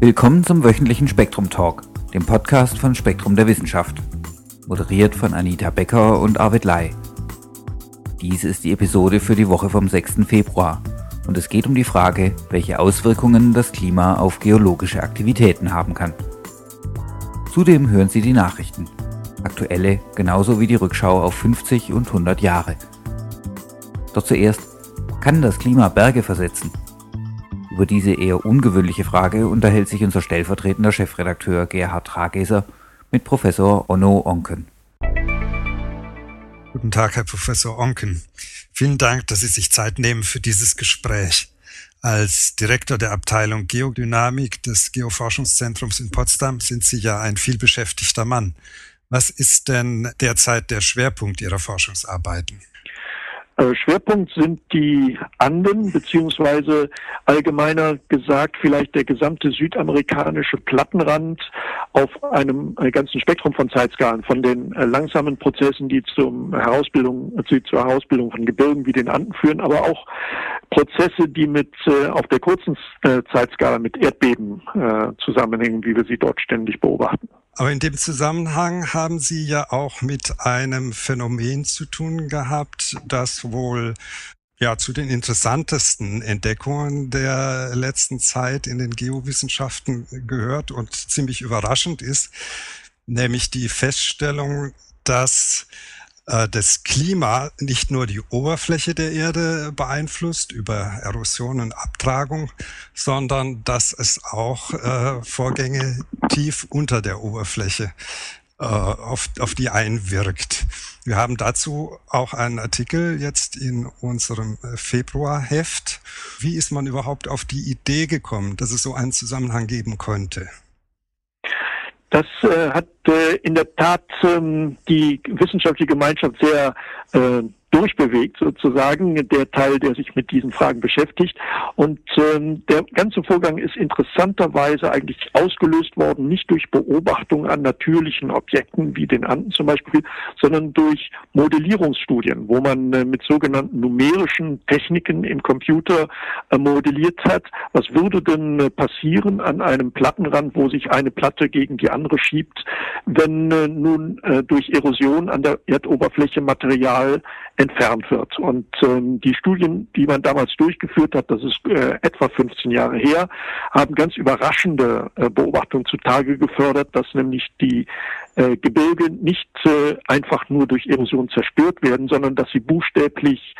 Willkommen zum wöchentlichen Spektrum Talk, dem Podcast von Spektrum der Wissenschaft. Moderiert von Anita Becker und Arvid Lai. Dies ist die Episode für die Woche vom 6. Februar und es geht um die Frage, welche Auswirkungen das Klima auf geologische Aktivitäten haben kann. Zudem hören Sie die Nachrichten, aktuelle genauso wie die Rückschau auf 50 und 100 Jahre. Doch zuerst, kann das Klima Berge versetzen? Über diese eher ungewöhnliche Frage unterhält sich unser stellvertretender Chefredakteur Gerhard Trageser mit Professor Onno Onken. Guten Tag, Herr Professor Onken. Vielen Dank, dass Sie sich Zeit nehmen für dieses Gespräch. Als Direktor der Abteilung Geodynamik des Geoforschungszentrums in Potsdam sind Sie ja ein vielbeschäftigter Mann. Was ist denn derzeit der Schwerpunkt Ihrer Forschungsarbeiten? Äh, Schwerpunkt sind die Anden, beziehungsweise allgemeiner gesagt vielleicht der gesamte südamerikanische Plattenrand auf einem äh, ganzen Spektrum von Zeitskalen, von den äh, langsamen Prozessen, die zum Herausbildung, die zur Herausbildung von Gebirgen wie den Anden führen, aber auch Prozesse, die mit auf der kurzen Zeitskala mit Erdbeben zusammenhängen, wie wir sie dort ständig beobachten. Aber in dem Zusammenhang haben Sie ja auch mit einem Phänomen zu tun gehabt, das wohl ja zu den interessantesten Entdeckungen der letzten Zeit in den Geowissenschaften gehört und ziemlich überraschend ist, nämlich die Feststellung, dass äh, das Klima nicht nur die Oberfläche der Erde beeinflusst über Erosion und Abtragung, sondern dass es auch äh, Vorgänge tief unter der Oberfläche äh, auf, auf die einwirkt. Wir haben dazu auch einen Artikel jetzt in unserem Februarheft. Wie ist man überhaupt auf die Idee gekommen, dass es so einen Zusammenhang geben könnte? Das äh, hat äh, in der Tat ähm, die wissenschaftliche Gemeinschaft sehr äh, durchbewegt, sozusagen, der Teil, der sich mit diesen Fragen beschäftigt. Und ähm, der ganze Vorgang ist interessanterweise eigentlich ausgelöst worden, nicht durch Beobachtung an natürlichen Objekten wie den Anden zum Beispiel, sondern durch Modellierungsstudien, wo man äh, mit sogenannten numerischen Techniken im Computer äh, modelliert hat, was würde denn äh, passieren an einem Plattenrand, wo sich eine Platte gegen die andere schiebt, wenn äh, nun äh, durch Erosion an der Erdoberfläche Material entfernt wird. Und ähm, die Studien, die man damals durchgeführt hat, das ist äh, etwa 15 Jahre her, haben ganz überraschende äh, Beobachtungen zutage gefördert, dass nämlich die äh, Gebirge nicht äh, einfach nur durch Erosion zerstört werden, sondern dass sie buchstäblich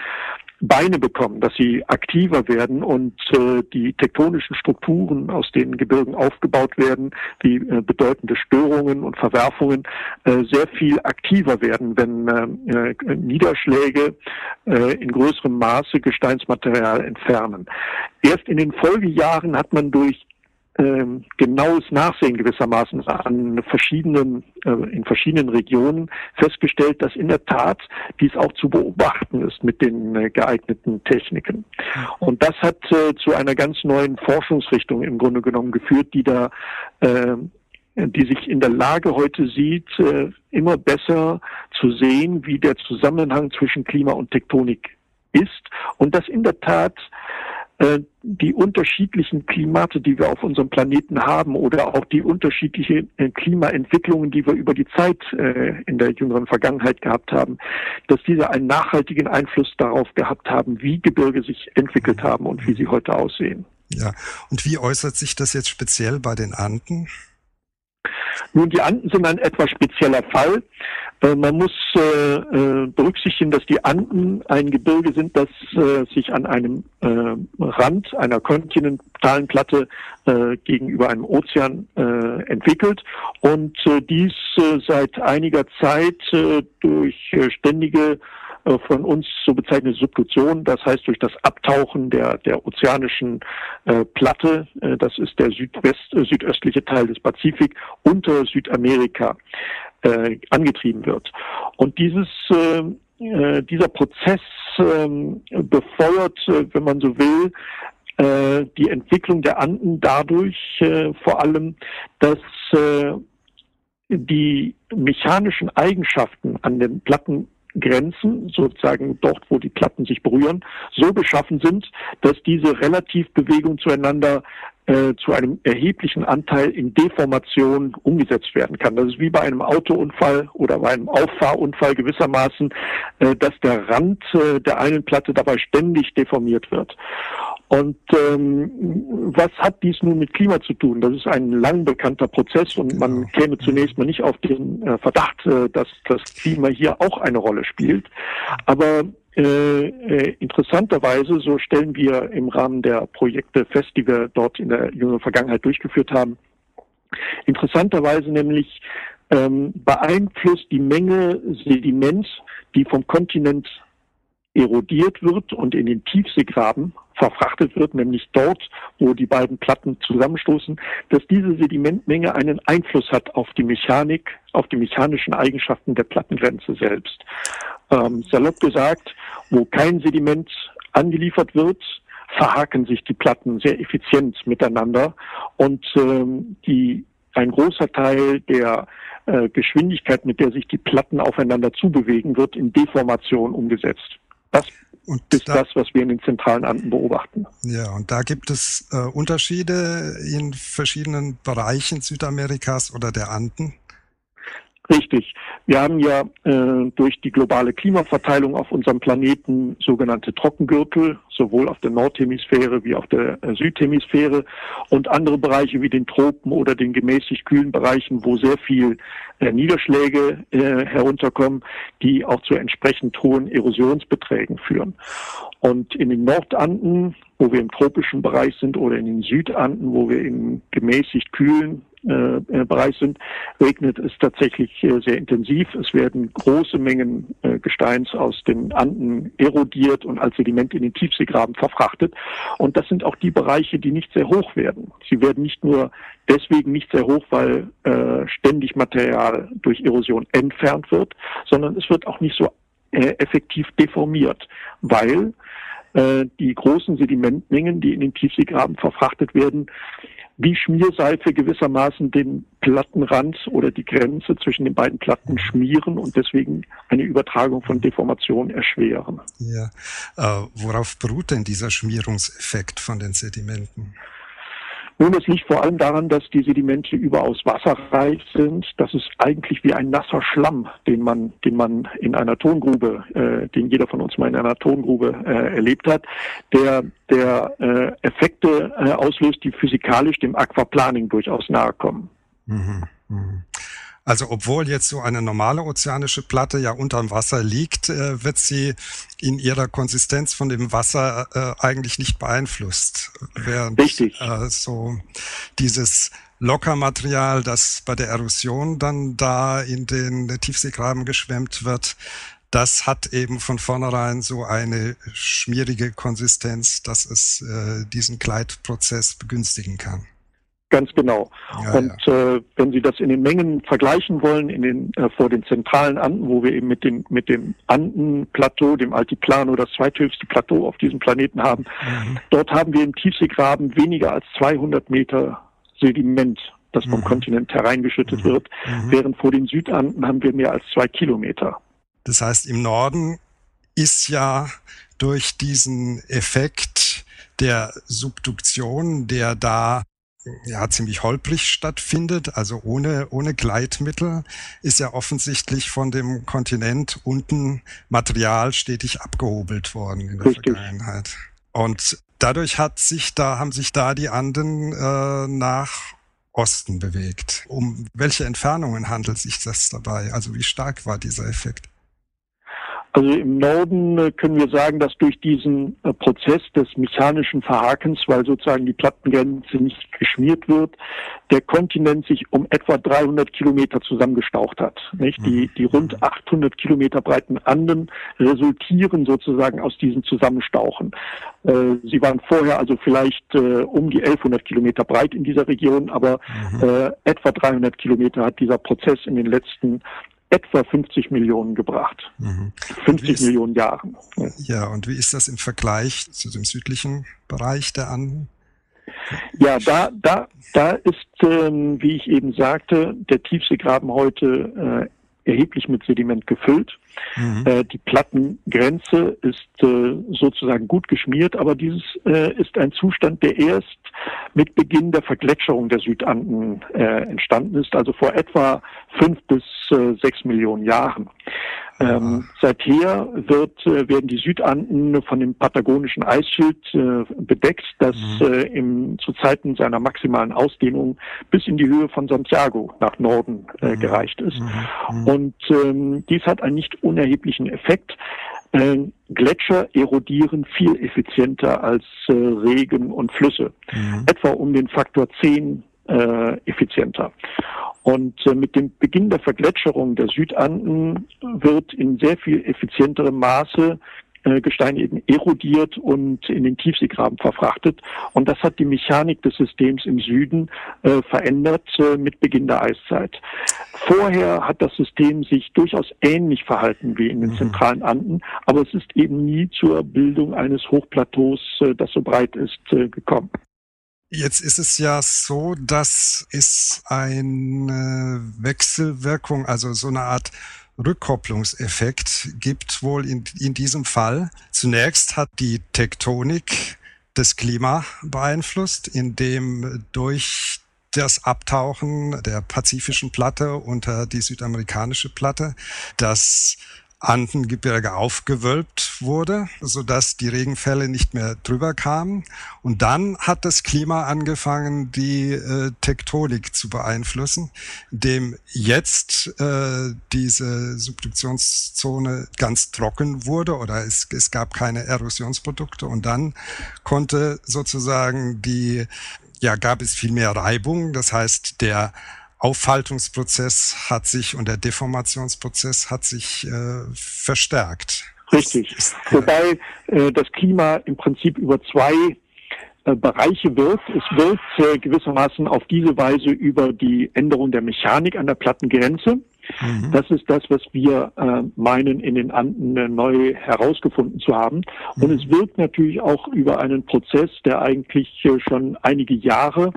Beine bekommen, dass sie aktiver werden und äh, die tektonischen Strukturen, aus denen Gebirgen aufgebaut werden, die äh, bedeutende Störungen und Verwerfungen äh, sehr viel aktiver werden, wenn äh, äh Niederschläge äh, in größerem Maße Gesteinsmaterial entfernen. Erst in den Folgejahren hat man durch ähm, genaues Nachsehen gewissermaßen an verschiedenen, äh, in verschiedenen Regionen festgestellt, dass in der Tat dies auch zu beobachten ist mit den äh, geeigneten Techniken. Und das hat äh, zu einer ganz neuen Forschungsrichtung im Grunde genommen geführt, die da äh, die sich in der Lage heute sieht, äh, immer besser zu sehen, wie der Zusammenhang zwischen Klima und Tektonik ist und dass in der Tat die unterschiedlichen Klimate, die wir auf unserem Planeten haben oder auch die unterschiedlichen äh, Klimaentwicklungen, die wir über die Zeit äh, in der jüngeren Vergangenheit gehabt haben, dass diese einen nachhaltigen Einfluss darauf gehabt haben, wie Gebirge sich entwickelt haben und wie sie heute aussehen. Ja, und wie äußert sich das jetzt speziell bei den Anden? Nun, die Anden sind ein etwas spezieller Fall. Äh, man muss äh, äh, berücksichtigen, dass die Anden ein Gebirge sind, das sich an einem Rand einer kontinentalen Platte gegenüber einem Ozean entwickelt und dies seit einiger Zeit durch ständige von uns so bezeichnete Subduktion, das heißt durch das Abtauchen der, der ozeanischen äh, Platte, äh, das ist der Südwest, äh, südöstliche Teil des Pazifik, unter Südamerika äh, angetrieben wird. Und dieses äh, äh dieser Prozess ähm, befeuert, äh, wenn man so will, äh, die Entwicklung der Anden dadurch äh, vor allem, dass äh, die mechanischen Eigenschaften an den Platten Grenzen, sozusagen dort, wo die Platten sich berühren, so beschaffen sind, dass diese Relativbewegung zueinander äh, zu einem erheblichen Anteil in Deformation umgesetzt werden kann. Das ist wie bei einem Autounfall oder bei einem Auffahrunfall gewissermaßen, äh, dass der Rand äh, der einen Platte dabei ständig deformiert wird. Und ähm, was hat dies nun mit Klima zu tun? Das ist ein lang bekannter Prozess und man genau. käme zunächst mal nicht auf den äh, Verdacht, äh, dass das Klima hier auch eine Rolle spielt. Aber äh, äh, interessanterweise, so stellen wir im Rahmen der Projekte fest, die wir dort in der jüngeren Vergangenheit durchgeführt haben, interessanterweise nämlich ähm, beeinflusst die Menge Sediment, die vom Kontinent erodiert wird und in den Tiefseegraben verfrachtet wird, nämlich dort, wo die beiden Platten zusammenstoßen, dass diese Sedimentmenge einen Einfluss hat auf die Mechanik, auf die mechanischen Eigenschaften der Plattengrenze selbst. Ähm, salopp gesagt, wo kein Sediment angeliefert wird, verhaken sich die Platten sehr effizient miteinander und ähm, die ein großer Teil der äh, Geschwindigkeit, mit der sich die Platten aufeinander zubewegen, wird in Deformation umgesetzt. Das und ist da, das, was wir in den zentralen Anden beobachten. Ja, und da gibt es äh, Unterschiede in verschiedenen Bereichen Südamerikas oder der Anden? Richtig. Wir haben ja äh, durch die globale Klimaverteilung auf unserem Planeten sogenannte Trockengürtel, sowohl auf der Nordhemisphäre wie auf der äh, Südhemisphäre und andere Bereiche wie den Tropen oder den gemäßigt kühlen Bereichen, wo sehr viel äh, Niederschläge äh, herunterkommen, die auch zu entsprechend hohen Erosionsbeträgen führen. Und in den Nordanden, wo wir im tropischen Bereich sind, oder in den Südanden, wo wir im gemäßigt kühlen äh, äh, Bereich sind, regnet es tatsächlich äh, sehr intensiv. Es werden große Mengen äh, Gesteins aus den Anden erodiert und als Sediment in den Tiefseegraben verfrachtet. Und das sind auch die Bereiche, die nicht sehr hoch werden. Sie werden nicht nur deswegen nicht sehr hoch, weil ständig Material durch Erosion entfernt wird, sondern es wird auch nicht so effektiv deformiert, weil die großen Sedimentmengen, die in den Tiefseegraben verfrachtet werden, wie Schmierseife gewissermaßen den Plattenrand oder die Grenze zwischen den beiden Platten schmieren und deswegen eine Übertragung von Deformation erschweren. Ja, äh, worauf beruht denn dieser Schmierungseffekt von den Sedimenten? Nun, es liegt vor allem daran, dass die Sedimente überaus wasserreich sind. Das ist eigentlich wie ein nasser Schlamm, den man, den man in einer Tongrube, äh, den jeder von uns mal in einer Tongrube äh, erlebt hat, der, der äh, Effekte äh, auslöst, die physikalisch dem Aquaplaning durchaus nahe kommen. Mhm, mh. Also obwohl jetzt so eine normale ozeanische Platte ja unterm Wasser liegt, äh, wird sie in ihrer Konsistenz von dem Wasser äh, eigentlich nicht beeinflusst. Während, Richtig. Äh, so dieses Lockermaterial, das bei der Erosion dann da in den Tiefseegraben geschwemmt wird, das hat eben von vornherein so eine schmierige Konsistenz, dass es äh, diesen Gleitprozess begünstigen kann. Ganz genau. Ja, und ja. Äh, wenn Sie das in den Mengen vergleichen wollen, in den äh, vor den zentralen Anden, wo wir eben mit dem mit dem Andenplateau, dem Altiplano, das zweithöchste Plateau auf diesem Planeten haben, mhm. dort haben wir im Tiefseegraben weniger als 200 Meter Sediment, das vom mhm. Kontinent hereingeschüttet mhm. wird, mhm. während vor den Südanden haben wir mehr als zwei Kilometer. Das heißt, im Norden ist ja durch diesen Effekt der Subduktion, der da ja ziemlich holprig stattfindet, also ohne, ohne Gleitmittel, ist ja offensichtlich von dem Kontinent unten Material stetig abgehobelt worden in der Richtig. Vergangenheit. Und dadurch hat sich da, haben sich da die Anden äh, nach Osten bewegt. Um welche Entfernungen handelt sich das dabei? Also wie stark war dieser Effekt? Also im Norden äh, können wir sagen, dass durch diesen äh, Prozess des mechanischen Verhakens, weil sozusagen die Plattengrenze nicht geschmiert wird, der Kontinent sich um etwa 300 Kilometer zusammengestaucht hat. Nicht? Die, mhm. die rund 800 Kilometer breiten Anden resultieren sozusagen aus diesem Zusammenstauchen. Äh, sie waren vorher also vielleicht um die 1100 Kilometer breit in dieser Region, aber mhm. etwa 300 Kilometer hat dieser Prozess in den letzten etwa 50 Millionen gebracht. Mhm. 50 ist, Millionen Jahren. Ja, und wie ist das im Vergleich zu dem südlichen Bereich der Anden? Ja, da, da, da ist, ähm, wie ich eben sagte, der Tiefseegraben heute erheblich mit Sediment gefüllt. Mhm. Äh, die Plattengrenze ist äh, sozusagen gut geschmiert, aber dieses äh, ist ein Zustand, der erst mit Beginn der Vergletscherung der Südanden äh, entstanden ist, also vor etwa fünf bis äh, sechs Millionen Jahren. Ähm, seither wird, äh, werden die Südanden von dem patagonischen Eisschild äh, bedeckt, das mhm. äh, im, zu Zeiten seiner maximalen Ausdehnung bis in die Höhe von Santiago nach Norden äh, mhm. gereicht ist. Mhm. mhm. Und ähm, dies hat einen nicht unerheblichen Effekt. Äh, Gletscher erodieren viel effizienter als äh, Regen und Flüsse, mhm. etwa um den Faktor 10 äh, effizienter. Und äh, mit dem Beginn der Vergletscherung der Südanden wird in sehr viel effizienterem Maße Gestein eben erodiert und in den Tiefseegraben verfrachtet. Und das hat die Mechanik des Systems im Süden äh, verändert äh, mit Beginn der Eiszeit. Vorher hat das System sich durchaus ähnlich verhalten wie in den mhm. zentralen Anden, aber es ist eben nie zur Bildung eines Hochplateaus, äh, das so breit ist, äh, gekommen. Jetzt ist es ja so, dass es eine Wechselwirkung, also so eine Art Rückkopplungseffekt gibt wohl in, in diesem Fall. Zunächst hat die Tektonik das Klima beeinflusst, indem durch das Abtauchen der pazifischen Platte unter die südamerikanische Platte das Andengebirge aufgewölbt wurde, so dass die Regenfälle nicht mehr drüber kamen. Und dann hat das Klima angefangen, die äh, Tektonik zu beeinflussen, dem jetzt äh, diese Subduktionszone ganz trocken wurde oder es, es gab keine Erosionsprodukte und dann konnte sozusagen die ja, gab es viel mehr Reibung. Das heißt, der Aufhaltungsprozess hat sich und der Deformationsprozess hat sich äh, verstärkt. Richtig. Ist, äh, Wobei äh, das Klima im Prinzip über zwei äh, Bereiche wirkt. Es wirkt äh, gewissermaßen auf diese Weise über die Änderung der Mechanik an der Plattengrenze. Mhm. Das ist das, was wir äh, meinen, in den Anden neu herausgefunden zu haben. Mhm. Und es wirkt natürlich auch über einen Prozess, der eigentlich äh, schon einige Jahre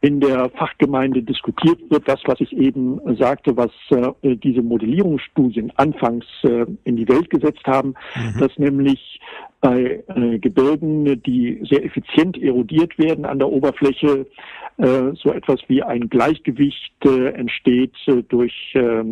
in der Fachgemeinde diskutiert wird. Das, was ich eben sagte, was äh, diese Modellierungsstudien anfangs äh, in die Welt gesetzt haben, mhm. dass nämlich bei äh, Gebirgen, die sehr effizient erodiert werden an der Oberfläche, äh, so etwas wie ein Gleichgewicht äh, entsteht äh, durch äh,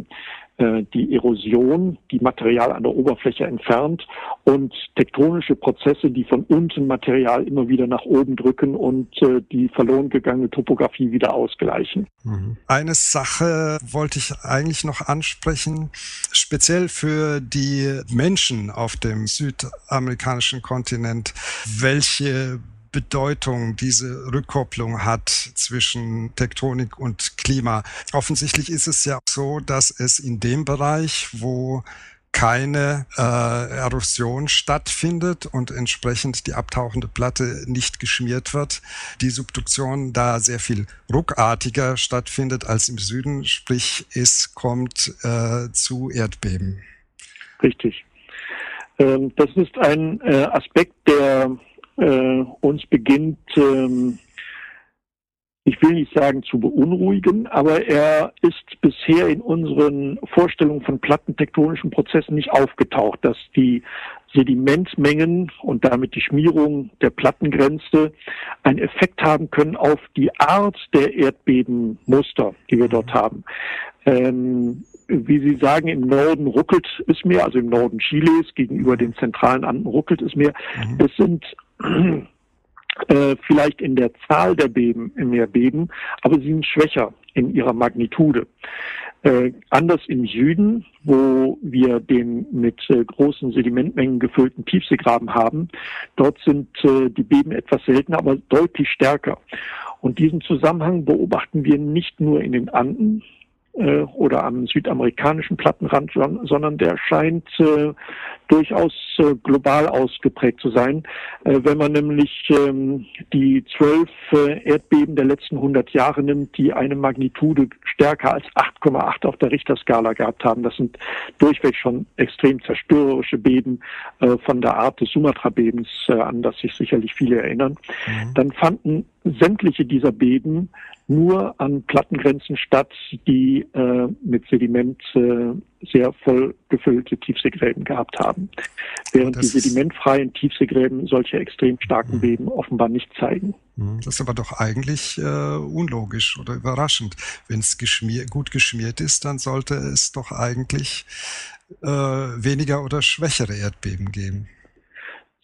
die Erosion, die Material an der Oberfläche entfernt und tektonische Prozesse, die von unten Material immer wieder nach oben drücken und äh, die verloren gegangene Topografie wieder ausgleichen. Mhm. Eine Sache wollte ich eigentlich noch ansprechen, speziell für die Menschen auf dem südamerikanischen Kontinent. Welche Bedeutung diese Rückkopplung hat zwischen Tektonik und Klima. Offensichtlich ist es ja so, dass es in dem Bereich, wo keine äh, Erosion stattfindet und entsprechend die abtauchende Platte nicht geschmiert wird, die Subduktion da sehr viel ruckartiger stattfindet als im Süden, sprich es kommt äh, zu Erdbeben. Richtig. Ähm, das ist ein äh, Aspekt, der äh, uns beginnt, ähm, ich will nicht sagen zu beunruhigen, aber er ist bisher in unseren Vorstellungen von plattentektonischen Prozessen nicht aufgetaucht, dass die Sedimentmengen und damit die Schmierung der Plattengrenze einen Effekt haben können auf die Art der Erdbebenmuster, die wir dort haben. Ähm, wie Sie sagen, im Norden ruckelt es mehr, also im Norden Chiles gegenüber den zentralen Anden ruckelt es mehr. Mhm. Es sind äh, vielleicht in der Zahl der Beben mehr Beben, aber sie sind schwächer in ihrer Magnitude. Äh, anders im Süden, wo wir den mit äh, großen Sedimentmengen gefüllten Tiefseegraben haben, dort sind äh, die Beben etwas seltener, aber deutlich stärker. Und diesen Zusammenhang beobachten wir nicht nur in den Anden, äh, oder am südamerikanischen Plattenrand, sondern der scheint äh, durchaus äh, global ausgeprägt zu sein. Äh, wenn man nämlich ähm, die zwölf äh, Erdbeben der letzten 100 Jahre nimmt, die eine Magnitude stärker als 8,8 auf der Richterskala gehabt haben, das sind durchweg schon extrem zerstörerische Beben äh, von der Art des Sumatra-Bebens, an das sich sicherlich viele erinnern, mhm. dann fanden sämtliche dieser Beben nur an Plattengrenzen statt, die äh, mit Sediment äh, sehr voll gefüllte Tiefseegräben gehabt haben. Während die sedimentfreien Tiefseegräben solche extrem starken. Beben offenbar nicht zeigen. Mhm. Das ist aber doch eigentlich äh, unlogisch oder überraschend. Wenn es geschmier gut geschmiert ist, dann sollte es doch eigentlich äh, weniger oder schwächere Erdbeben geben.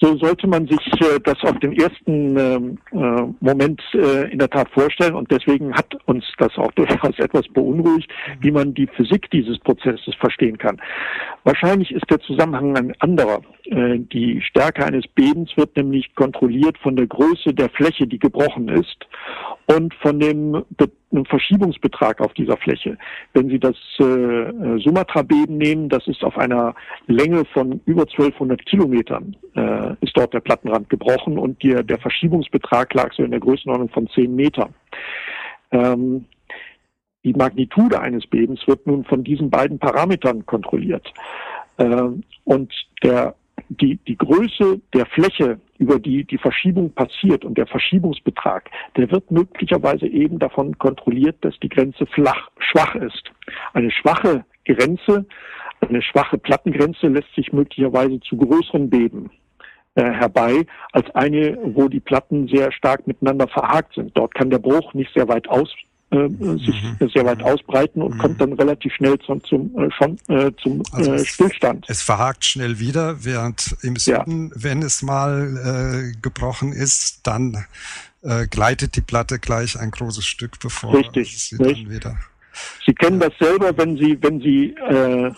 So sollte man sich äh, das auf den ersten ähm, äh, Moment äh, in der Tat vorstellen und deswegen hat uns das auch durchaus etwas beunruhigt, wie man die Physik dieses Prozesses verstehen kann. Wahrscheinlich ist der Zusammenhang ein anderer. Äh, die Stärke eines Bebens wird nämlich kontrolliert von der Größe der Fläche, die gebrochen ist und von dem Be Verschiebungsbetrag auf dieser Fläche. Wenn Sie das äh, Sumatra-Beben nehmen, das ist auf einer Länge von über 1200 Kilometern, äh, ist dort der Plattenrand gebrochen und der, der Verschiebungsbetrag lag so in der Größenordnung von 10 Metern. Ähm, die Magnitude eines Bebens wird nun von diesen beiden Parametern kontrolliert. Äh, und der die, die Größe der Fläche, über die die Verschiebung passiert und der Verschiebungsbetrag, der wird möglicherweise eben davon kontrolliert, dass die Grenze flach, schwach ist. Eine schwache Grenze, eine schwache Plattengrenze lässt sich möglicherweise zu größeren Beben äh, herbei als eine, wo die Platten sehr stark miteinander verhakt sind. Dort kann der Bruch nicht sehr weit aus, äh, sich mhm. sehr weit ausbreiten und mhm. kommt dann relativ schnell zum, zum, äh, schon, äh, zum also äh, Stillstand. Es, es, verhakt schnell wieder, während im Süden, ja. wenn es mal äh, gebrochen ist, dann äh, gleitet die Platte gleich ein großes Stück, bevor Richtig, sie dann wieder. Sie kennen das selber, wenn Sie, wenn Sie äh, äh,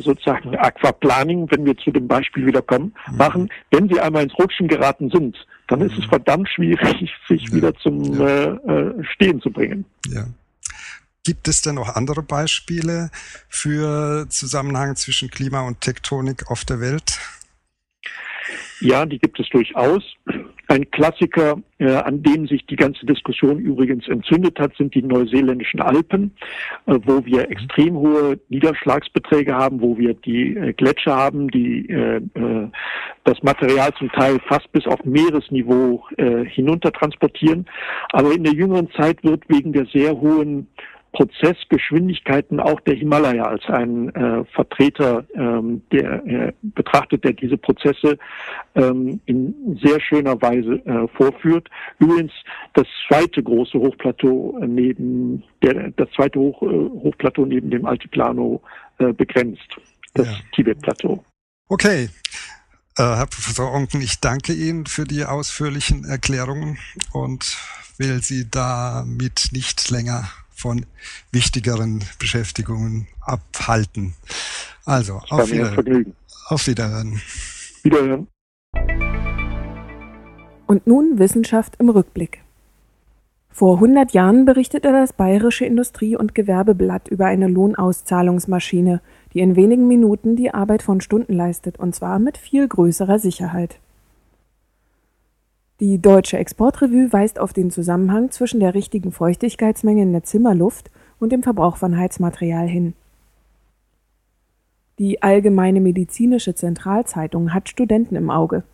sozusagen Aquaplaning, wenn wir zu dem Beispiel wieder kommen, mhm. machen. Wenn Sie einmal ins Rutschen geraten sind, dann ist es verdammt schwierig, sich ja. wieder zum ja. Äh, äh, Stehen zu bringen. Ja. Gibt es denn noch andere Beispiele für Zusammenhang zwischen Klima und Tektonik auf der Welt? Ja, die gibt es durchaus. Ein Klassiker, äh, an dem sich die ganze Diskussion übrigens entzündet hat, sind die neuseeländischen Alpen, äh, wo wir extrem hohe Niederschlagsbeträge haben, wo wir die äh, Gletscher haben, die äh, äh, das Material zum Teil fast bis auf Meeresniveau äh, hinunter transportieren. Aber in der jüngeren Zeit wird wegen der sehr hohen Prozessgeschwindigkeiten auch der Himalaya als ein äh, Vertreter, ähm, der äh, betrachtet, der diese Prozesse ähm, in sehr schöner Weise äh, vorführt. Übrigens das zweite große Hochplateau neben der das zweite Hoch, äh, Hochplateau neben dem Altiplano äh, begrenzt, das ja. Tibet-Plateau. Okay. Äh, Herr Professor Onken, ich danke Ihnen für die ausführlichen Erklärungen und will Sie damit nicht länger von wichtigeren Beschäftigungen abhalten. Also, auf, wieder, auf Wiederhören. Wiederhören. Und nun Wissenschaft im Rückblick. Vor 100 Jahren berichtete das Bayerische Industrie- und Gewerbeblatt über eine Lohnauszahlungsmaschine, die in wenigen Minuten die Arbeit von Stunden leistet, und zwar mit viel größerer Sicherheit. Die Deutsche Exportrevue weist auf den Zusammenhang zwischen der richtigen Feuchtigkeitsmenge in der Zimmerluft und dem Verbrauch von Heizmaterial hin. Die Allgemeine Medizinische Zentralzeitung hat Studenten im Auge.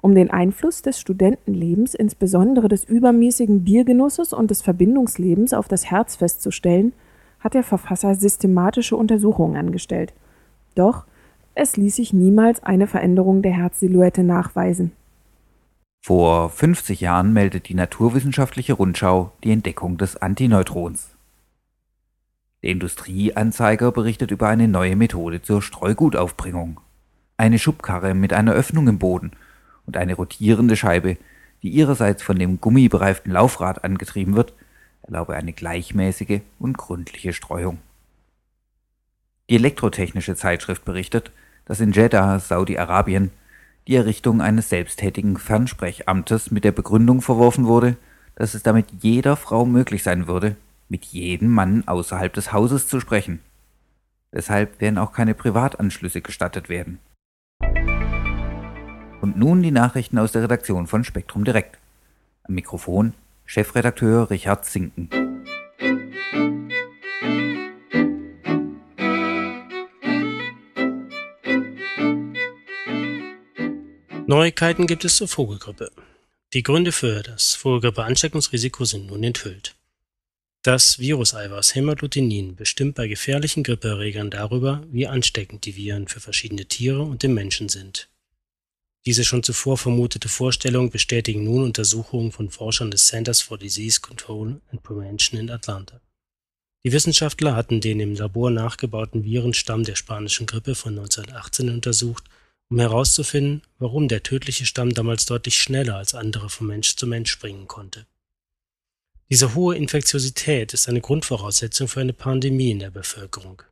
Um den Einfluss des Studentenlebens, insbesondere des übermäßigen Biergenusses und des Verbindungslebens auf das Herz festzustellen, hat der Verfasser systematische Untersuchungen angestellt. Doch es ließ sich niemals eine Veränderung der Herzsilhouette nachweisen. Vor 50 Jahren meldet die Naturwissenschaftliche Rundschau die Entdeckung des Antineutrons. Der Industrieanzeiger berichtet über eine neue Methode zur Streugutaufbringung. Eine Schubkarre mit einer Öffnung im Boden und eine rotierende Scheibe, die ihrerseits von dem gummibereiften Laufrad angetrieben wird, erlaube eine gleichmäßige und gründliche Streuung. Die Elektrotechnische Zeitschrift berichtet, dass in Jeddah, Saudi-Arabien, die Errichtung eines selbsttätigen Fernsprechamtes mit der Begründung verworfen wurde, dass es damit jeder Frau möglich sein würde, mit jedem Mann außerhalb des Hauses zu sprechen. Deshalb werden auch keine Privatanschlüsse gestattet werden. Und nun die Nachrichten aus der Redaktion von Spektrum Direkt. Am Mikrofon Chefredakteur Richard Zinken. Neuigkeiten gibt es zur Vogelgrippe. Die Gründe für das Vogelgrippe-Ansteckungsrisiko sind nun enthüllt. Das Viruseiweiß Hämagglutinin bestimmt bei gefährlichen Grippeerregern darüber, wie ansteckend die Viren für verschiedene Tiere und den Menschen sind. Diese schon zuvor vermutete Vorstellung bestätigen nun Untersuchungen von Forschern des Centers for Disease Control and Prevention in Atlanta. Die Wissenschaftler hatten den im Labor nachgebauten Virenstamm der spanischen Grippe von 1918 untersucht, um herauszufinden, warum der tödliche Stamm damals deutlich schneller als andere von Mensch zu Mensch springen konnte. Diese hohe Infektiosität ist eine Grundvoraussetzung für eine Pandemie in der Bevölkerung.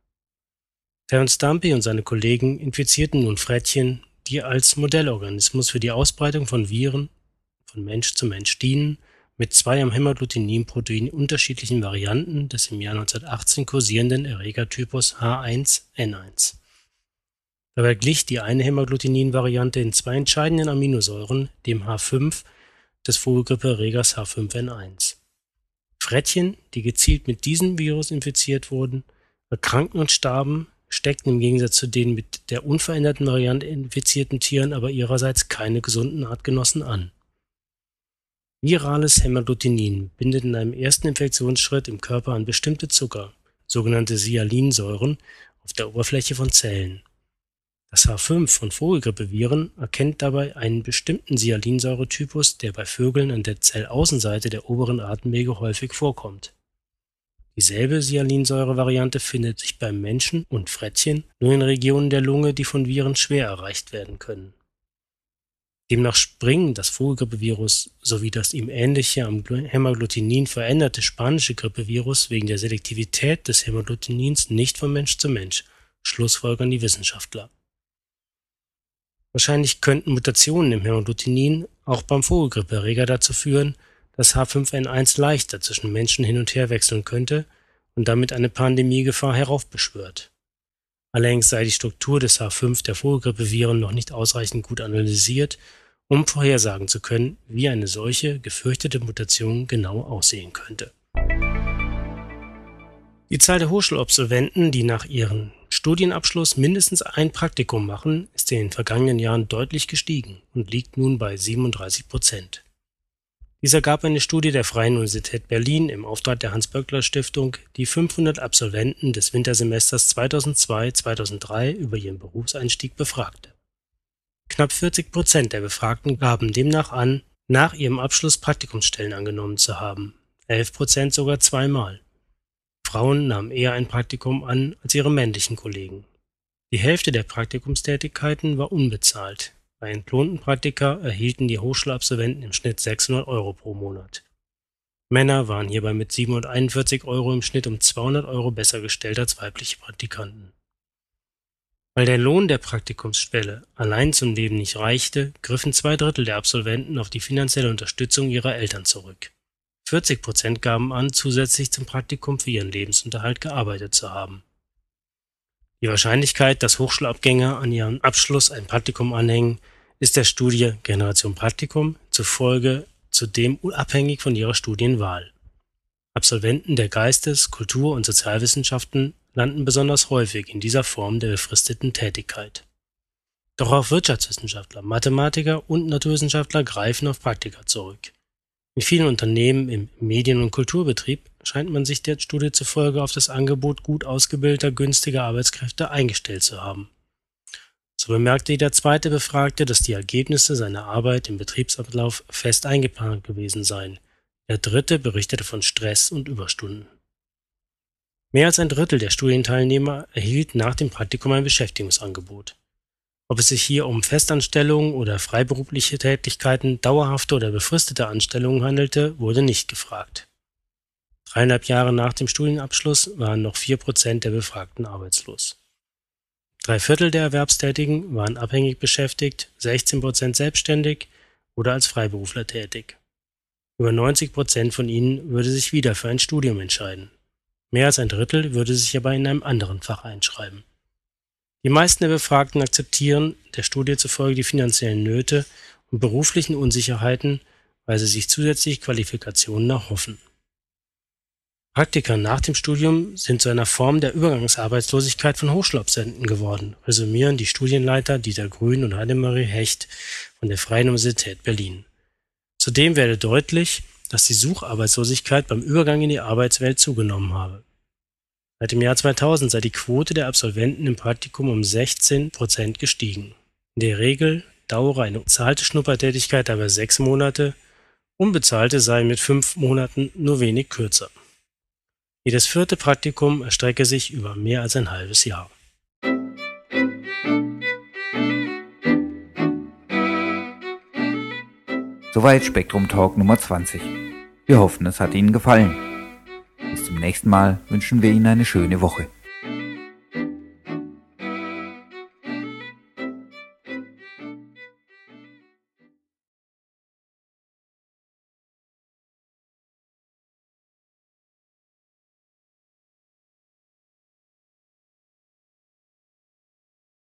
Terence Dumpy und seine Kollegen infizierten nun Frettchen, die als Modellorganismus für die Ausbreitung von Viren von Mensch zu Mensch dienen, mit zwei am Hämagglutinin-Protein unterschiedlichen Varianten des im Jahr 1918 kursierenden Erregertypus H1N1. Dabei glich die eine Hämagglutinin-Variante in zwei entscheidenden Aminosäuren dem H5 des Vogelgrippeerregers H5N1. Frettchen, die gezielt mit diesem Virus infiziert wurden, erkrankten und starben, steckten im Gegensatz zu den mit der unveränderten Variante infizierten Tieren aber ihrerseits keine gesunden Artgenossen an. Virales Hämagglutinin bindet in einem ersten Infektionsschritt im Körper an bestimmte Zucker, sogenannte Sialinsäuren, auf der Oberfläche von Zellen das H5 von Vogelgrippeviren erkennt dabei einen bestimmten Sialinsäuretypus, der bei Vögeln an der Zellaußenseite der oberen Atemwege häufig vorkommt. Dieselbe Sialinsäure-Variante findet sich beim Menschen und Frettchen nur in Regionen der Lunge, die von Viren schwer erreicht werden können. Demnach springen das Vogelgrippevirus sowie das ihm ähnliche am Hämagglutinin veränderte spanische Grippevirus wegen der Selektivität des Hämagglutinins nicht von Mensch zu Mensch, schlussfolgern die Wissenschaftler Wahrscheinlich könnten Mutationen im Hämagglutinin auch beim Vogelgrippeerreger dazu führen, dass H5N1 leichter zwischen Menschen hin und her wechseln könnte und damit eine Pandemiegefahr heraufbeschwört. Allerdings sei die Struktur des H5 der Vogelgrippeviren noch nicht ausreichend gut analysiert, um vorhersagen zu können, wie eine solche gefürchtete Mutation genau aussehen könnte. Die Zahl der Hochschulabsolventen, die nach ihrem Studienabschluss mindestens ein Praktikum machen, ist in den vergangenen Jahren deutlich gestiegen und liegt nun bei 37 Prozent. Dies ergab eine Studie der Freien Universität Berlin im Auftrag der Hans-Böckler-Stiftung, die 500 Absolventen des Wintersemesters 2002/2003 über ihren Berufseinstieg befragte. Knapp 40 Prozent der Befragten gaben demnach an, nach ihrem Abschluss Praktikumsstellen angenommen zu haben, 11 Prozent sogar zweimal. Frauen nahmen eher ein Praktikum an als ihre männlichen Kollegen. Die Hälfte der Praktikumstätigkeiten war unbezahlt, bei entlohnten Praktika erhielten die Hochschulabsolventen im Schnitt 600 Euro pro Monat. Männer waren hierbei mit 741 Euro im Schnitt um 200 Euro besser gestellt als weibliche Praktikanten. Weil der Lohn der Praktikumsstelle allein zum Leben nicht reichte, griffen zwei Drittel der Absolventen auf die finanzielle Unterstützung ihrer Eltern zurück 40 Prozent gaben an, zusätzlich zum Praktikum für ihren Lebensunterhalt gearbeitet zu haben. Die Wahrscheinlichkeit, dass Hochschulabgänger an ihrem Abschluss ein Praktikum anhängen, ist der Studie Generation Praktikum zufolge zudem unabhängig von ihrer Studienwahl. Absolventen der Geistes-, Kultur- und Sozialwissenschaften landen besonders häufig in dieser Form der befristeten Tätigkeit. Doch auch Wirtschaftswissenschaftler, Mathematiker und Naturwissenschaftler greifen auf Praktika zurück. In vielen Unternehmen im Medien- und Kulturbetrieb scheint man sich der Studie zufolge auf das Angebot gut ausgebildeter, günstiger Arbeitskräfte eingestellt zu haben. So bemerkte jeder zweite Befragte, dass die Ergebnisse seiner Arbeit im Betriebsablauf fest eingeplant gewesen seien. Der dritte berichtete von Stress und Überstunden. Mehr als ein Drittel der Studienteilnehmer erhielt nach dem Praktikum ein Beschäftigungsangebot. Ob es sich hier um Festanstellungen oder freiberufliche Tätigkeiten, dauerhafte oder befristete Anstellungen handelte, wurde nicht gefragt. Dreieinhalb Jahre nach dem Studienabschluss waren noch vier Prozent der Befragten arbeitslos. Drei Viertel der Erwerbstätigen waren abhängig beschäftigt, 16 Prozent selbstständig oder als Freiberufler tätig. Über 90 Prozent von ihnen würde sich wieder für ein Studium entscheiden. Mehr als ein Drittel würde sich aber in einem anderen Fach einschreiben. Die meisten der Befragten akzeptieren der Studie zufolge die finanziellen Nöte und beruflichen Unsicherheiten, weil sie sich zusätzliche Qualifikationen erhoffen. Praktika nach dem Studium sind zu einer Form der Übergangsarbeitslosigkeit von Hochschulabsolventen geworden, resümieren die Studienleiter Dieter Grün und Heidemarie Hecht von der Freien Universität Berlin. Zudem werde deutlich, dass die Sucharbeitslosigkeit beim Übergang in die Arbeitswelt zugenommen habe. Seit dem Jahr 2000 sei die Quote der Absolventen im Praktikum um 16 Prozent gestiegen. In der Regel dauere eine bezahlte Schnuppertätigkeit aber sechs Monate, unbezahlte sei mit fünf Monaten nur wenig kürzer. Jedes vierte Praktikum erstrecke sich über mehr als ein halbes Jahr. Soweit Spektrum Talk Nummer 20. Wir hoffen, es hat Ihnen gefallen. Zum nächsten Mal wünschen wir Ihnen eine schöne Woche.